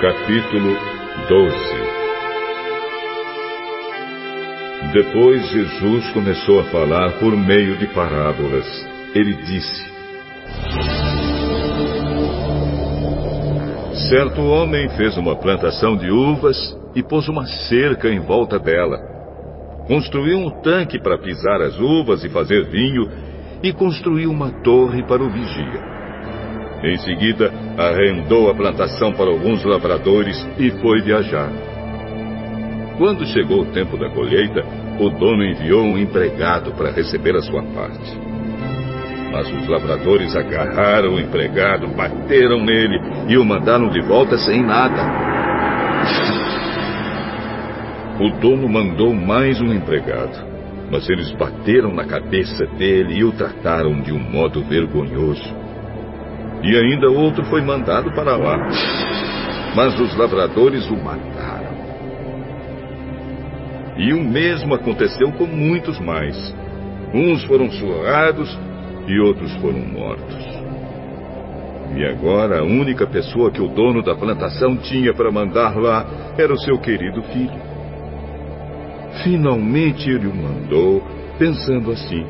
Capítulo 12 Depois Jesus começou a falar por meio de parábolas. Ele disse: Certo homem fez uma plantação de uvas e pôs uma cerca em volta dela. Construiu um tanque para pisar as uvas e fazer vinho e construiu uma torre para o vigia. Em seguida, arrendou a plantação para alguns lavradores e foi viajar. Quando chegou o tempo da colheita, o dono enviou um empregado para receber a sua parte. Mas os lavradores agarraram o empregado, bateram nele e o mandaram de volta sem nada. O dono mandou mais um empregado, mas eles bateram na cabeça dele e o trataram de um modo vergonhoso. E ainda outro foi mandado para lá. Mas os lavradores o mataram. E o mesmo aconteceu com muitos mais. Uns foram surrados e outros foram mortos. E agora a única pessoa que o dono da plantação tinha para mandar lá era o seu querido filho. Finalmente ele o mandou, pensando assim: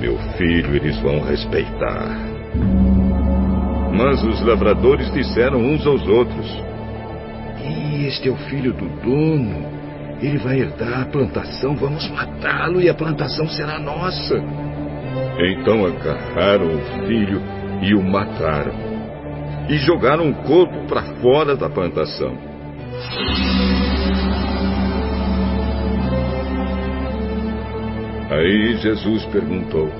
meu filho eles vão respeitar. Mas os lavradores disseram uns aos outros: E este é o filho do dono. Ele vai herdar a plantação, vamos matá-lo e a plantação será nossa. Então agarraram o filho e o mataram. E jogaram o corpo para fora da plantação. Aí Jesus perguntou: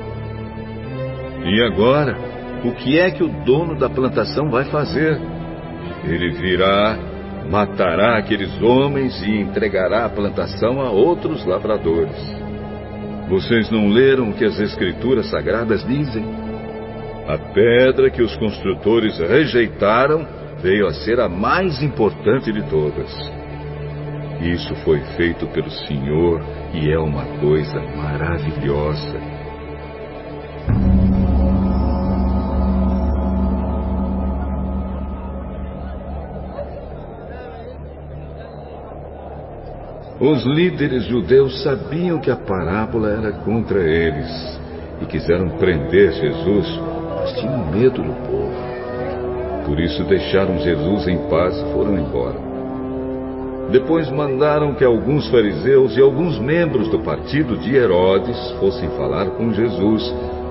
E agora? O que é que o dono da plantação vai fazer? Ele virá, matará aqueles homens e entregará a plantação a outros lavradores. Vocês não leram o que as Escrituras Sagradas dizem? A pedra que os construtores rejeitaram veio a ser a mais importante de todas. Isso foi feito pelo Senhor e é uma coisa maravilhosa. Os líderes judeus sabiam que a parábola era contra eles e quiseram prender Jesus, mas tinham medo do povo. Por isso deixaram Jesus em paz e foram embora. Depois mandaram que alguns fariseus e alguns membros do partido de Herodes fossem falar com Jesus,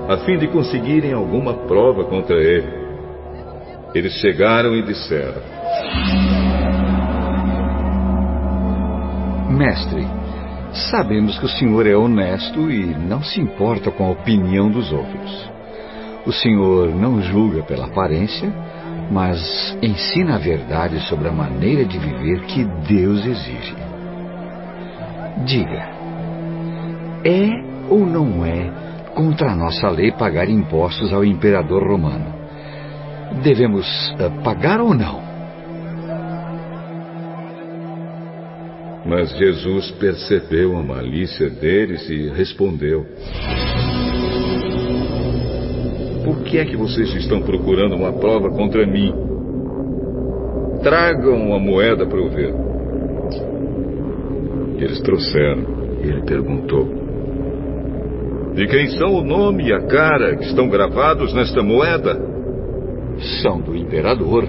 a fim de conseguirem alguma prova contra ele. Eles chegaram e disseram: Mestre, sabemos que o senhor é honesto e não se importa com a opinião dos outros. O senhor não julga pela aparência mas ensina a verdade sobre a maneira de viver que Deus exige. Diga, é ou não é contra a nossa lei pagar impostos ao imperador romano? Devemos uh, pagar ou não? Mas Jesus percebeu a malícia deles e respondeu: por que é que vocês estão procurando uma prova contra mim? Tragam a moeda para eu ver. Eles trouxeram. Ele perguntou: De quem são o nome e a cara que estão gravados nesta moeda? São do imperador.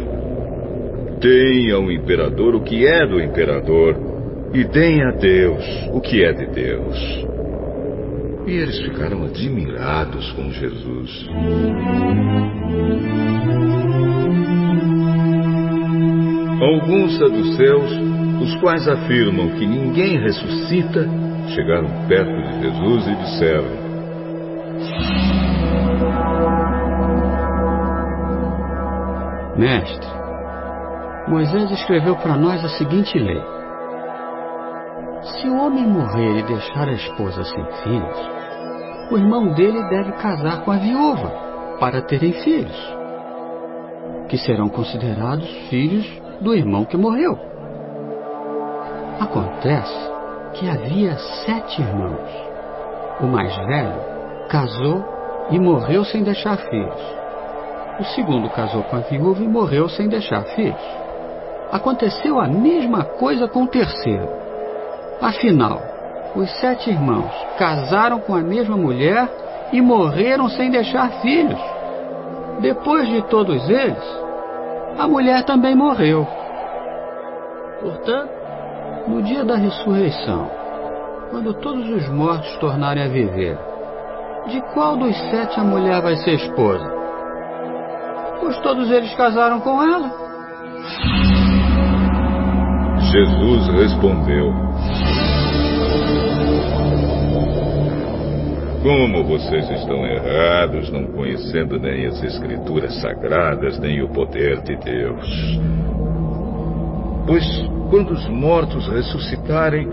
Deem ao imperador o que é do imperador, e deem a Deus o que é de Deus. E eles ficaram admirados com Jesus. Alguns saduceus, os quais afirmam que ninguém ressuscita, chegaram perto de Jesus e disseram: Mestre, Moisés escreveu para nós a seguinte lei: Se o homem morrer e deixar a esposa sem filhos, o irmão dele deve casar com a viúva para terem filhos, que serão considerados filhos do irmão que morreu. Acontece que havia sete irmãos. O mais velho casou e morreu sem deixar filhos. O segundo casou com a viúva e morreu sem deixar filhos. Aconteceu a mesma coisa com o terceiro. Afinal, os sete irmãos casaram com a mesma mulher e morreram sem deixar filhos. Depois de todos eles, a mulher também morreu. Portanto, no dia da ressurreição, quando todos os mortos tornarem a viver, de qual dos sete a mulher vai ser esposa? Pois todos eles casaram com ela. Jesus respondeu: Como vocês estão errados, não conhecendo nem as Escrituras sagradas, nem o poder de Deus. Pois quando os mortos ressuscitarem,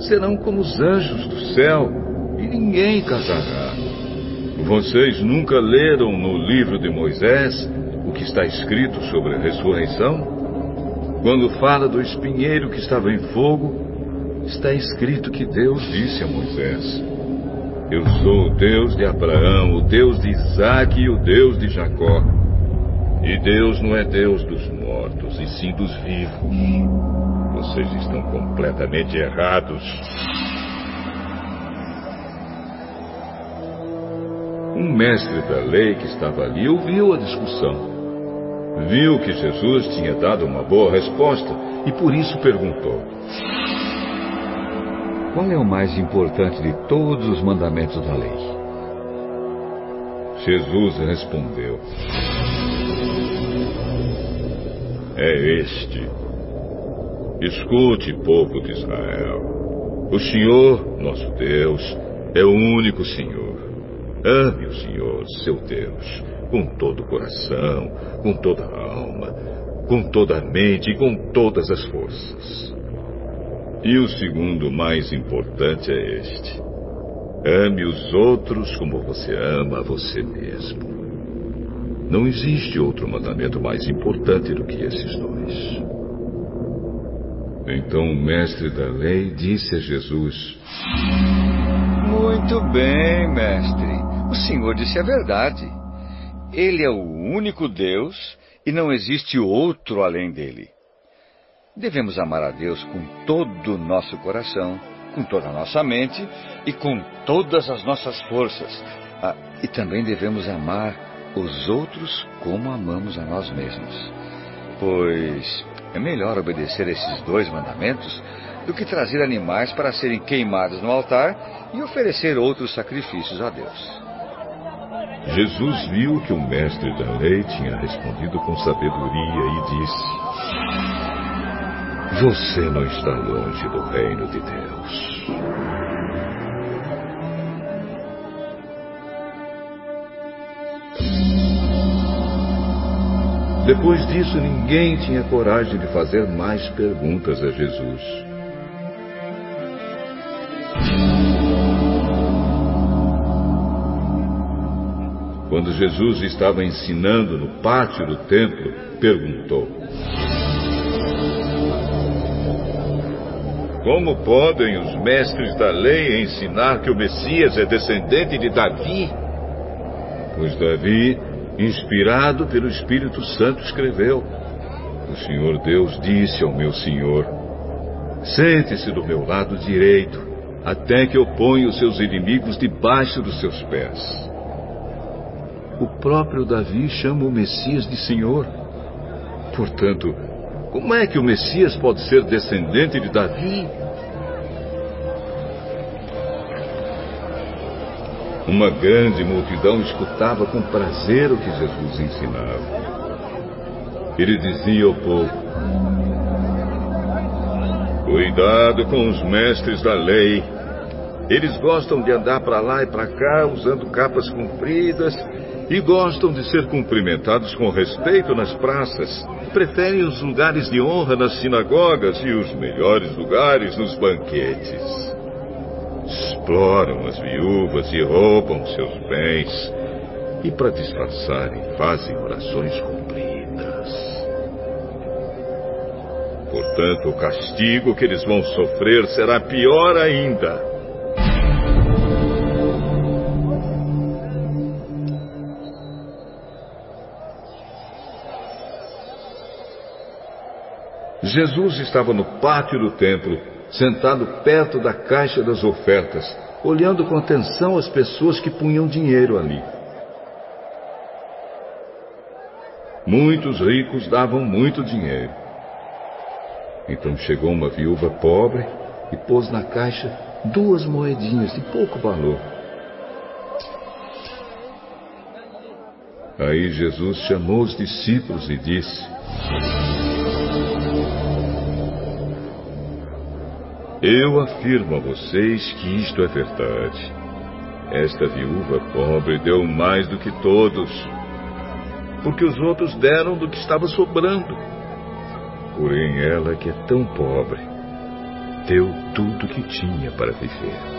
serão como os anjos do céu, e ninguém casará. Vocês nunca leram no livro de Moisés o que está escrito sobre a ressurreição? Quando fala do espinheiro que estava em fogo, está escrito que Deus disse a Moisés: eu sou o Deus de Abraão, o Deus de Isaac e o Deus de Jacó. E Deus não é Deus dos mortos, e sim dos vivos. Vocês estão completamente errados. Um mestre da lei que estava ali ouviu a discussão. Viu que Jesus tinha dado uma boa resposta e por isso perguntou: qual é o mais importante de todos os mandamentos da lei? Jesus respondeu: É este. Escute, povo de Israel. O Senhor, nosso Deus, é o único Senhor. Ame o Senhor, seu Deus, com todo o coração, com toda a alma, com toda a mente e com todas as forças. E o segundo mais importante é este: ame os outros como você ama a você mesmo. Não existe outro mandamento mais importante do que esses dois. Então o mestre da lei disse a Jesus: Muito bem, mestre. O senhor disse a verdade. Ele é o único Deus e não existe outro além dele. Devemos amar a Deus com todo o nosso coração, com toda a nossa mente e com todas as nossas forças. Ah, e também devemos amar os outros como amamos a nós mesmos. Pois é melhor obedecer esses dois mandamentos do que trazer animais para serem queimados no altar e oferecer outros sacrifícios a Deus. Jesus viu que o mestre da lei tinha respondido com sabedoria e disse: você não está longe do reino de Deus. Depois disso, ninguém tinha coragem de fazer mais perguntas a Jesus. Quando Jesus estava ensinando no pátio do templo, perguntou: Como podem os mestres da lei ensinar que o Messias é descendente de Davi? Pois Davi, inspirado pelo Espírito Santo, escreveu: O Senhor Deus disse ao meu Senhor: Sente-se do meu lado direito, até que eu ponha os seus inimigos debaixo dos seus pés. O próprio Davi chama o Messias de Senhor. Portanto, como é que o Messias pode ser descendente de Davi? Uma grande multidão escutava com prazer o que Jesus ensinava. Ele dizia ao povo: Cuidado com os mestres da lei. Eles gostam de andar para lá e para cá usando capas compridas e gostam de ser cumprimentados com respeito nas praças. Preferem os lugares de honra nas sinagogas e os melhores lugares nos banquetes. Exploram as viúvas e roubam seus bens. E para disfarçarem, fazem orações compridas. Portanto, o castigo que eles vão sofrer será pior ainda. Jesus estava no pátio do templo, sentado perto da caixa das ofertas, olhando com atenção as pessoas que punham dinheiro ali. Muitos ricos davam muito dinheiro. Então chegou uma viúva pobre e pôs na caixa duas moedinhas de pouco valor. Aí Jesus chamou os discípulos e disse: Eu afirmo a vocês que isto é verdade. Esta viúva pobre deu mais do que todos, porque os outros deram do que estava sobrando. Porém, ela que é tão pobre, deu tudo o que tinha para viver.